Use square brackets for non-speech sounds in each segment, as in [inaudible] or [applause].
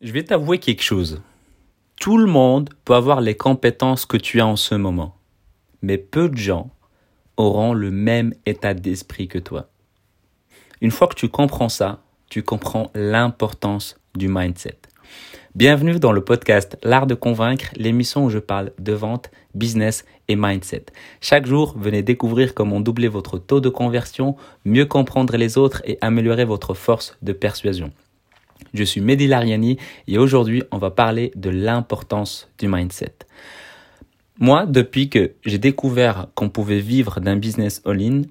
Je vais t'avouer quelque chose. Tout le monde peut avoir les compétences que tu as en ce moment, mais peu de gens auront le même état d'esprit que toi. Une fois que tu comprends ça, tu comprends l'importance du mindset. Bienvenue dans le podcast L'art de convaincre, l'émission où je parle de vente, business et mindset. Chaque jour, venez découvrir comment doubler votre taux de conversion, mieux comprendre les autres et améliorer votre force de persuasion. Je suis Mehdi Lariani et aujourd'hui, on va parler de l'importance du mindset. Moi, depuis que j'ai découvert qu'on pouvait vivre d'un business all-in,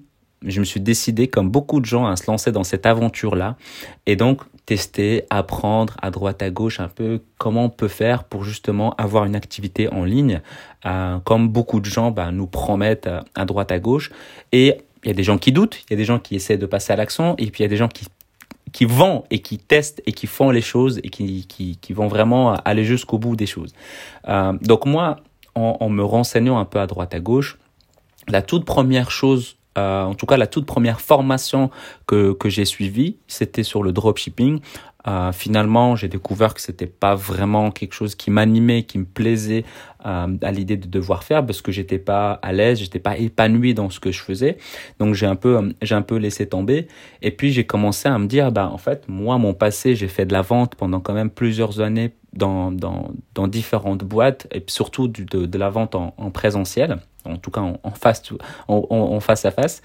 je me suis décidé, comme beaucoup de gens, à se lancer dans cette aventure-là et donc tester, apprendre à droite à gauche un peu comment on peut faire pour justement avoir une activité en ligne, euh, comme beaucoup de gens bah, nous promettent euh, à droite à gauche. Et il y a des gens qui doutent, il y a des gens qui essaient de passer à l'action, et puis il y a des gens qui qui vont et qui testent et qui font les choses et qui, qui, qui vont vraiment aller jusqu'au bout des choses. Euh, donc moi, en, en, me renseignant un peu à droite à gauche, la toute première chose, euh, en tout cas la toute première formation que, que j'ai suivie, c'était sur le dropshipping. Euh, finalement, j'ai découvert que c'était pas vraiment quelque chose qui m'animait, qui me plaisait euh, à l'idée de devoir faire parce que j'étais pas à l'aise, j'étais pas épanoui dans ce que je faisais. Donc j'ai un peu j'ai un peu laissé tomber et puis j'ai commencé à me dire bah en fait, moi mon passé, j'ai fait de la vente pendant quand même plusieurs années dans dans dans différentes boîtes et surtout de, de la vente en, en présentiel en tout cas en, face en, en, face à face.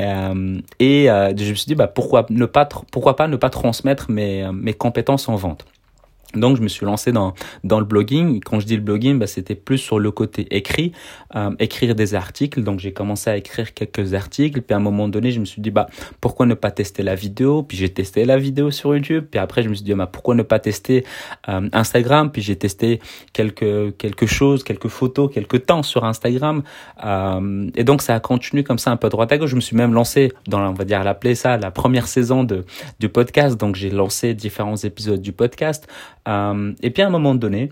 Euh, et euh, je me suis dit bah pourquoi ne pas pourquoi pas ne pas transmettre mes mes compétences en vente? Donc je me suis lancé dans dans le blogging. Quand je dis le blogging, bah, c'était plus sur le côté écrit, euh, écrire des articles. Donc j'ai commencé à écrire quelques articles. Puis à un moment donné, je me suis dit bah pourquoi ne pas tester la vidéo? Puis j'ai testé la vidéo sur YouTube. Puis après je me suis dit bah pourquoi ne pas tester euh, Instagram? Puis j'ai testé quelques quelque chose, quelques photos, quelques temps sur Instagram. Euh, et donc ça a continué comme ça un peu droite à gauche. Je me suis même lancé dans on va dire l'appeler ça la première saison de du podcast. Donc j'ai lancé différents épisodes du podcast. Euh, et puis à un moment donné,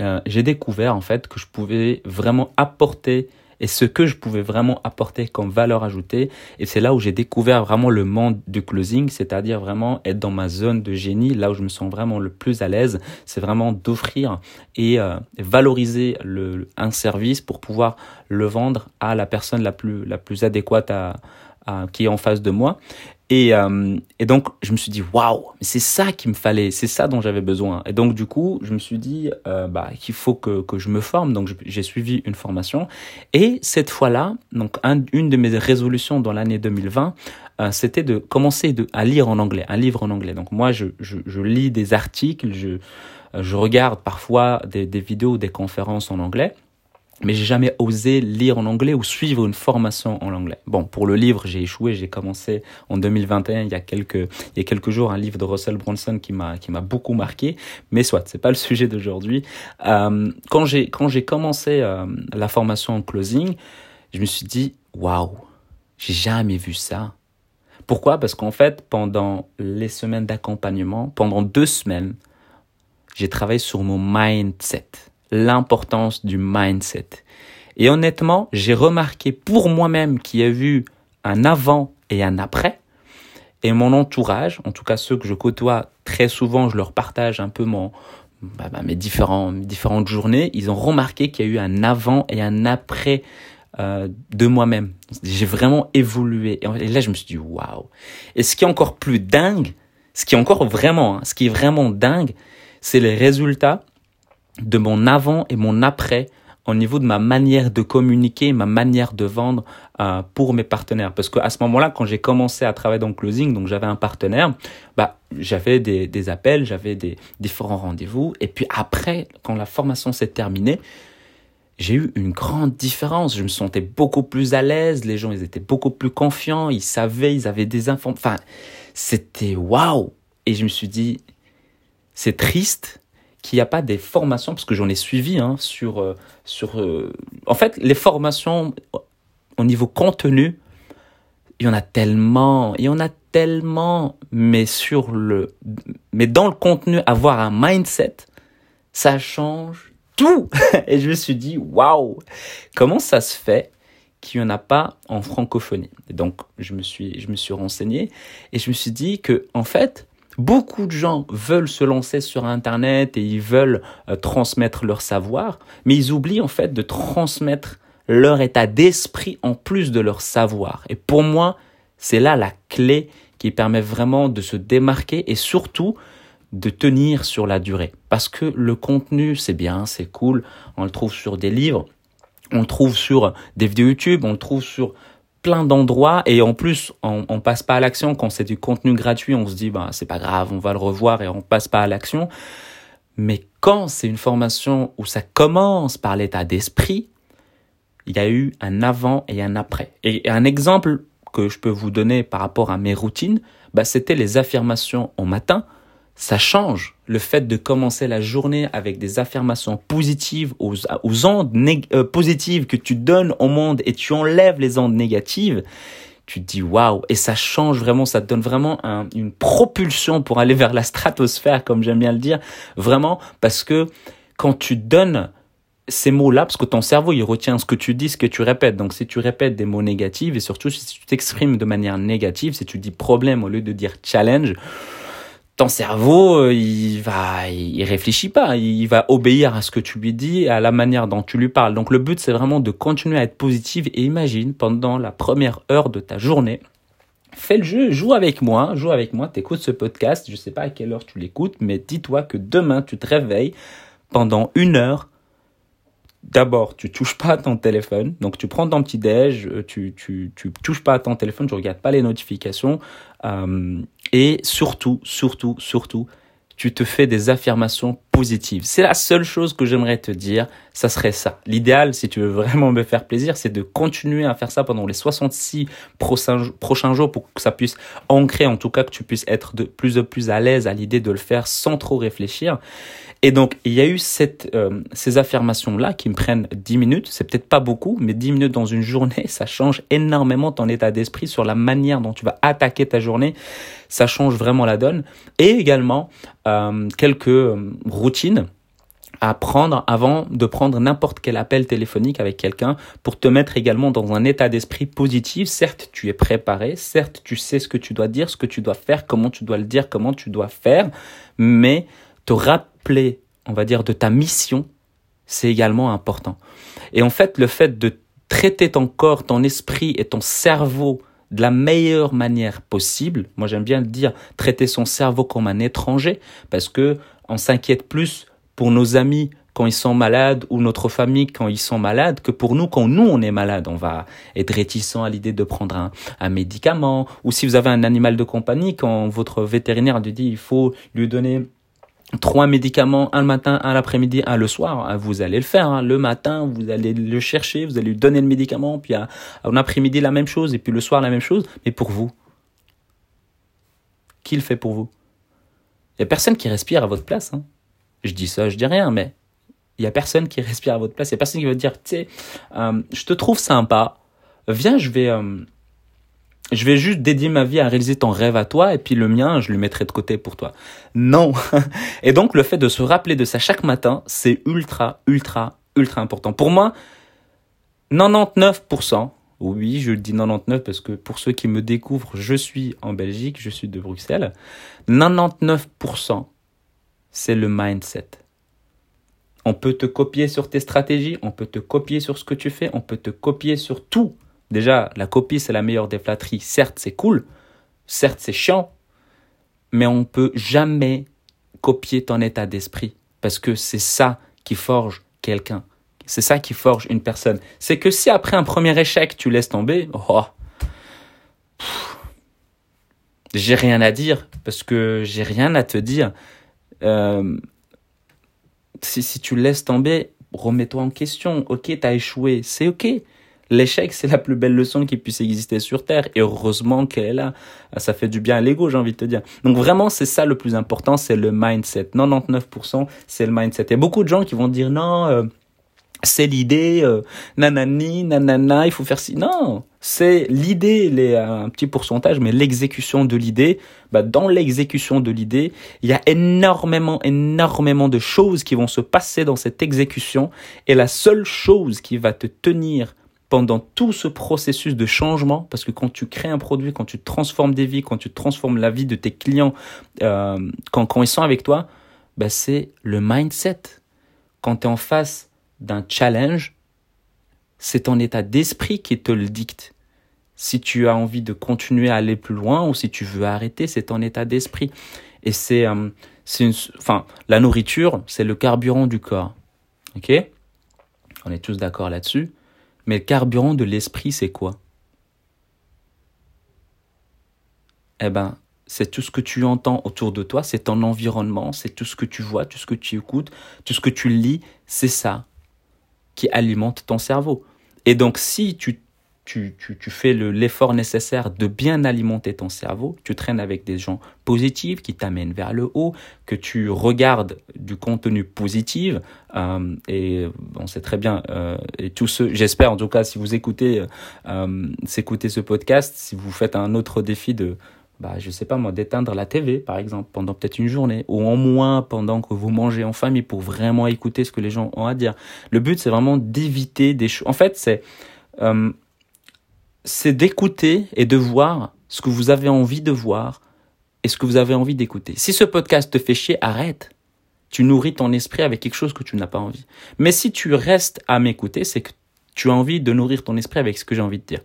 euh, j'ai découvert en fait que je pouvais vraiment apporter et ce que je pouvais vraiment apporter comme valeur ajoutée. Et c'est là où j'ai découvert vraiment le monde du closing, c'est-à-dire vraiment être dans ma zone de génie, là où je me sens vraiment le plus à l'aise. C'est vraiment d'offrir et euh, valoriser un service pour pouvoir le vendre à la personne la plus, la plus adéquate à, à, qui est en face de moi. Et, euh, et, donc, je me suis dit, waouh, c'est ça qu'il me fallait, c'est ça dont j'avais besoin. Et donc, du coup, je me suis dit euh, bah, qu'il faut que, que je me forme. Donc, j'ai suivi une formation. Et cette fois-là, donc un, une de mes résolutions dans l'année 2020, euh, c'était de commencer de, à lire en anglais, un livre en anglais. Donc, moi, je, je, je lis des articles, je, je regarde parfois des, des vidéos, des conférences en anglais mais j'ai jamais osé lire en anglais ou suivre une formation en anglais. Bon, pour le livre, j'ai échoué. J'ai commencé en 2021, il y a quelques, il y a quelques jours, un livre de Russell Brunson qui m'a, qui m'a beaucoup marqué. Mais soit, c'est pas le sujet d'aujourd'hui. Euh, quand j'ai, quand j'ai commencé euh, la formation en closing, je me suis dit, waouh, j'ai jamais vu ça. Pourquoi? Parce qu'en fait, pendant les semaines d'accompagnement, pendant deux semaines, j'ai travaillé sur mon mindset l'importance du mindset. Et honnêtement, j'ai remarqué pour moi-même qu'il y a eu un avant et un après. Et mon entourage, en tout cas ceux que je côtoie très souvent, je leur partage un peu mon, bah, bah, mes, différentes journées, ils ont remarqué qu'il y a eu un avant et un après euh, de moi-même. J'ai vraiment évolué. Et là, je me suis dit, waouh. Et ce qui est encore plus dingue, ce qui est encore vraiment, hein, ce qui est vraiment dingue, c'est les résultats de mon avant et mon après au niveau de ma manière de communiquer, ma manière de vendre euh, pour mes partenaires. Parce qu'à ce moment-là, quand j'ai commencé à travailler dans le closing, donc j'avais un partenaire, bah j'avais des, des appels, j'avais des différents rendez-vous. Et puis après, quand la formation s'est terminée, j'ai eu une grande différence. Je me sentais beaucoup plus à l'aise. Les gens, ils étaient beaucoup plus confiants. Ils savaient, ils avaient des informations. Enfin, c'était waouh. Et je me suis dit, c'est triste, qu'il n'y a pas des formations, parce que j'en ai suivi hein, sur... Euh, sur euh, en fait, les formations au niveau contenu, il y en a tellement, il y en a tellement, mais sur le... Mais dans le contenu, avoir un mindset, ça change tout. [laughs] Et je me suis dit, waouh, comment ça se fait qu'il n'y en a pas en francophonie? Et donc, je me suis, je me suis renseigné et je me suis dit que, en fait, Beaucoup de gens veulent se lancer sur Internet et ils veulent euh, transmettre leur savoir, mais ils oublient en fait de transmettre leur état d'esprit en plus de leur savoir. Et pour moi, c'est là la clé qui permet vraiment de se démarquer et surtout de tenir sur la durée. Parce que le contenu, c'est bien, c'est cool, on le trouve sur des livres, on le trouve sur des vidéos YouTube, on le trouve sur plein d'endroits et en plus on, passe pas à l'action. Quand c'est du contenu gratuit on se dit bah c'est pas grave on va le revoir et on passe pas à l'action. Mais quand c'est une formation où ça commence par l'état d'esprit il y a eu un avant et un après. Et un exemple que je peux vous donner par rapport à mes routines bah c'était les affirmations au matin ça change. Le fait de commencer la journée avec des affirmations positives aux, aux ondes euh, positives que tu donnes au monde et tu enlèves les ondes négatives, tu te dis waouh et ça change vraiment, ça te donne vraiment une propulsion pour aller vers la stratosphère comme j'aime bien le dire, vraiment parce que quand tu donnes ces mots-là, parce que ton cerveau, il retient ce que tu dis, ce que tu répètes. Donc, si tu répètes des mots négatifs, et surtout si tu t'exprimes de manière négative, si tu dis problème au lieu de dire challenge, ton cerveau, euh, il va, il réfléchit pas, il va obéir à ce que tu lui dis, à la manière dont tu lui parles. Donc le but, c'est vraiment de continuer à être positive et imagine pendant la première heure de ta journée, fais le jeu, joue avec moi, joue avec moi, t'écoutes ce podcast, je sais pas à quelle heure tu l'écoutes, mais dis-toi que demain tu te réveilles pendant une heure d'abord, tu touches pas à ton téléphone. Donc, tu prends ton petit déj, euh, tu, tu, tu touches pas à ton téléphone, tu regardes pas les notifications. Euh, et surtout, surtout, surtout, tu te fais des affirmations positives. C'est la seule chose que j'aimerais te dire, ça serait ça. L'idéal, si tu veux vraiment me faire plaisir, c'est de continuer à faire ça pendant les 66 prochains, jours pour que ça puisse ancrer, en tout cas que tu puisses être de plus en plus à l'aise à l'idée de le faire sans trop réfléchir. Et donc, il y a eu euh, ces affirmations-là qui me prennent 10 minutes. C'est peut-être pas beaucoup, mais 10 minutes dans une journée, [laughs] ça change énormément ton état d'esprit sur la manière dont tu vas attaquer ta journée. Ça change vraiment la donne. Et également, euh, quelques routines à prendre avant de prendre n'importe quel appel téléphonique avec quelqu'un pour te mettre également dans un état d'esprit positif. Certes, tu es préparé, certes, tu sais ce que tu dois dire, ce que tu dois faire, comment tu dois le dire, comment tu dois faire, mais te rappeler, on va dire, de ta mission, c'est également important. Et en fait, le fait de traiter ton corps, ton esprit et ton cerveau de la meilleure manière possible, moi j'aime bien le dire, traiter son cerveau comme un étranger, parce que on s'inquiète plus pour nos amis quand ils sont malades ou notre famille quand ils sont malades que pour nous quand nous on est malade. On va être réticent à l'idée de prendre un, un, médicament ou si vous avez un animal de compagnie, quand votre vétérinaire lui dit il faut lui donner trois médicaments, un le matin, un l'après-midi, un le soir, hein, vous allez le faire. Hein. Le matin, vous allez le chercher, vous allez lui donner le médicament, puis à, après-midi la même chose, et puis le soir la même chose. Mais pour vous, qui le fait pour vous? N'y a personne qui respire à votre place. Hein. Je dis ça, je dis rien, mais il n'y a personne qui [laughs] respire à votre place. Il n'y a personne qui va dire, tu sais, euh, je te trouve sympa, viens, je vais... Euh, je vais juste dédier ma vie à réaliser ton rêve à toi et puis le mien, je le mettrai de côté pour toi. Non. [laughs] Et donc le fait de se rappeler de ça chaque matin, c'est ultra, ultra, ultra important. Pour moi, 99%, oui, je le dis 99 parce que pour ceux qui me découvrent, je suis en Belgique, je suis de Bruxelles. 99%, c'est le mindset. On peut te copier sur tes stratégies, on peut te copier sur ce que tu fais, on peut te copier sur tout. Déjà, la copie, c'est la meilleure des flatteries. Certes, c'est cool. Certes, c'est chiant. Mais on ne peut jamais copier ton état d'esprit. Parce que c'est ça qui forge quelqu'un. C'est ça qui forge une personne. C'est que si après un premier échec, tu laisses tomber, oh, j'ai rien à dire. Parce que j'ai rien à te dire. Euh, si, si tu laisses tomber, remets-toi en question. Ok, t'as échoué. C'est ok. L'échec, c'est la plus belle leçon qui puisse exister sur Terre. Et heureusement qu'elle est là. Ça fait du bien à l'ego, j'ai envie de te dire. Donc vraiment, c'est ça le plus important, c'est le mindset. 99%, c'est le mindset. Il y a beaucoup de gens qui vont dire non, euh, c'est l'idée, euh, nanani, nanana, il faut faire ci. Non, c'est l'idée, les, un petit pourcentage, mais l'exécution de l'idée, bah, dans l'exécution de l'idée, il y a énormément, énormément de choses qui vont se passer dans cette exécution. Et la seule chose qui va te tenir pendant tout ce processus de changement, parce que quand tu crées un produit, quand tu transformes des vies, quand tu transformes la vie de tes clients, euh, quand, quand ils sont avec toi, bah c'est le mindset. Quand tu es en face d'un challenge, c'est ton état d'esprit qui te le dicte. Si tu as envie de continuer à aller plus loin ou si tu veux arrêter, c'est ton état d'esprit. Et c'est, euh, enfin, la nourriture, c'est le carburant du corps. Ok? On est tous d'accord là-dessus. Mais le carburant de l'esprit, c'est quoi? Eh ben, c'est tout ce que tu entends autour de toi, c'est ton environnement, c'est tout ce que tu vois, tout ce que tu écoutes, tout ce que tu lis, c'est ça qui alimente ton cerveau. Et donc, si tu tu, tu, tu fais l'effort nécessaire de bien alimenter ton cerveau, tu traînes avec des gens positifs qui t'amènent vers le haut, que tu regardes du contenu positif, euh, et on sait très bien, euh, et tous ceux, j'espère en tout cas, si vous écoutez, euh, écoutez ce podcast, si vous faites un autre défi de, bah, je sais pas moi, d'éteindre la TV, par exemple, pendant peut-être une journée, ou en moins pendant que vous mangez en famille pour vraiment écouter ce que les gens ont à dire. Le but, c'est vraiment d'éviter des choses. En fait, c'est, euh, c'est d'écouter et de voir ce que vous avez envie de voir et ce que vous avez envie d'écouter. Si ce podcast te fait chier, arrête. Tu nourris ton esprit avec quelque chose que tu n'as pas envie. Mais si tu restes à m'écouter, c'est que tu as envie de nourrir ton esprit avec ce que j'ai envie de dire.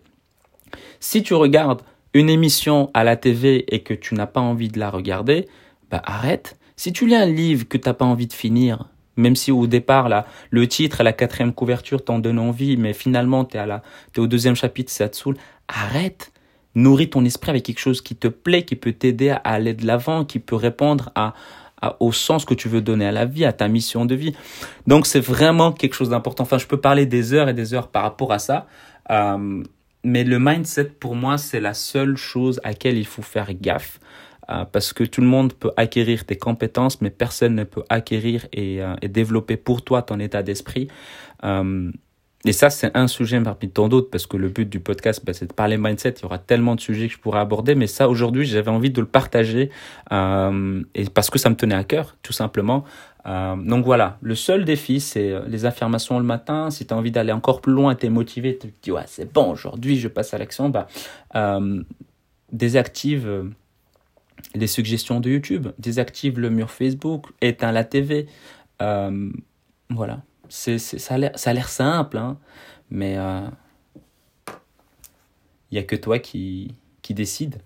Si tu regardes une émission à la TV et que tu n'as pas envie de la regarder, bah arrête. Si tu lis un livre que tu n'as pas envie de finir, même si au départ, là, le titre et la quatrième couverture t'en donnent envie, mais finalement, tu es, es au deuxième chapitre, ça te saoule. Arrête. Nourris ton esprit avec quelque chose qui te plaît, qui peut t'aider à aller de l'avant, qui peut répondre à, au sens que tu veux donner à la vie, à ta mission de vie. Donc, c'est vraiment quelque chose d'important. Enfin, je peux parler des heures et des heures par rapport à ça. Euh, mais le mindset, pour moi, c'est la seule chose à laquelle il faut faire gaffe. Euh, parce que tout le monde peut acquérir tes compétences, mais personne ne peut acquérir et, euh, développer pour toi ton état d'esprit. Euh, et ça, c'est un sujet parmi tant d'autres, parce que le but du podcast, bah, c'est de parler mindset. Il y aura tellement de sujets que je pourrais aborder, mais ça, aujourd'hui, j'avais envie de le partager, euh, et parce que ça me tenait à cœur, tout simplement. Euh, donc voilà, le seul défi, c'est les affirmations le matin. Si tu as envie d'aller encore plus loin, tu es motivé, tu te dis, ouais, c'est bon, aujourd'hui, je passe à l'action, bah, euh, désactive les suggestions de YouTube, désactive le mur Facebook, éteins la TV. Euh, voilà, c'est, ça a l'air simple, hein, mais il euh, n'y a que toi qui, qui décide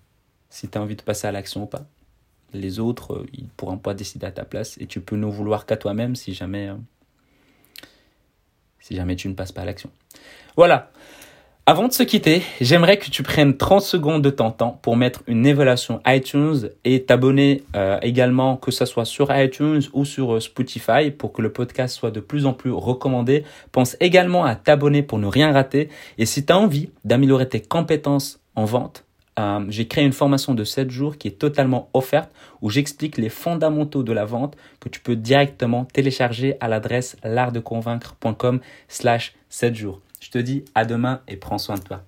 si tu as envie de passer à l'action ou pas. Les autres, euh, ils ne pourront pas décider à ta place et tu peux ne vouloir qu'à toi-même si jamais, si jamais tu ne passes pas à l'action. Voilà. Avant de se quitter, j'aimerais que tu prennes 30 secondes de ton temps pour mettre une évaluation iTunes et t'abonner euh, également, que ce soit sur iTunes ou sur euh, Spotify, pour que le podcast soit de plus en plus recommandé. Pense également à t'abonner pour ne rien rater. Et si tu as envie d'améliorer tes compétences en vente, euh, j'ai créé une formation de 7 jours qui est totalement offerte où j'explique les fondamentaux de la vente que tu peux directement télécharger à l'adresse l'artdeconvaincre.com slash 7 jours. Je te dis à demain et prends soin de toi.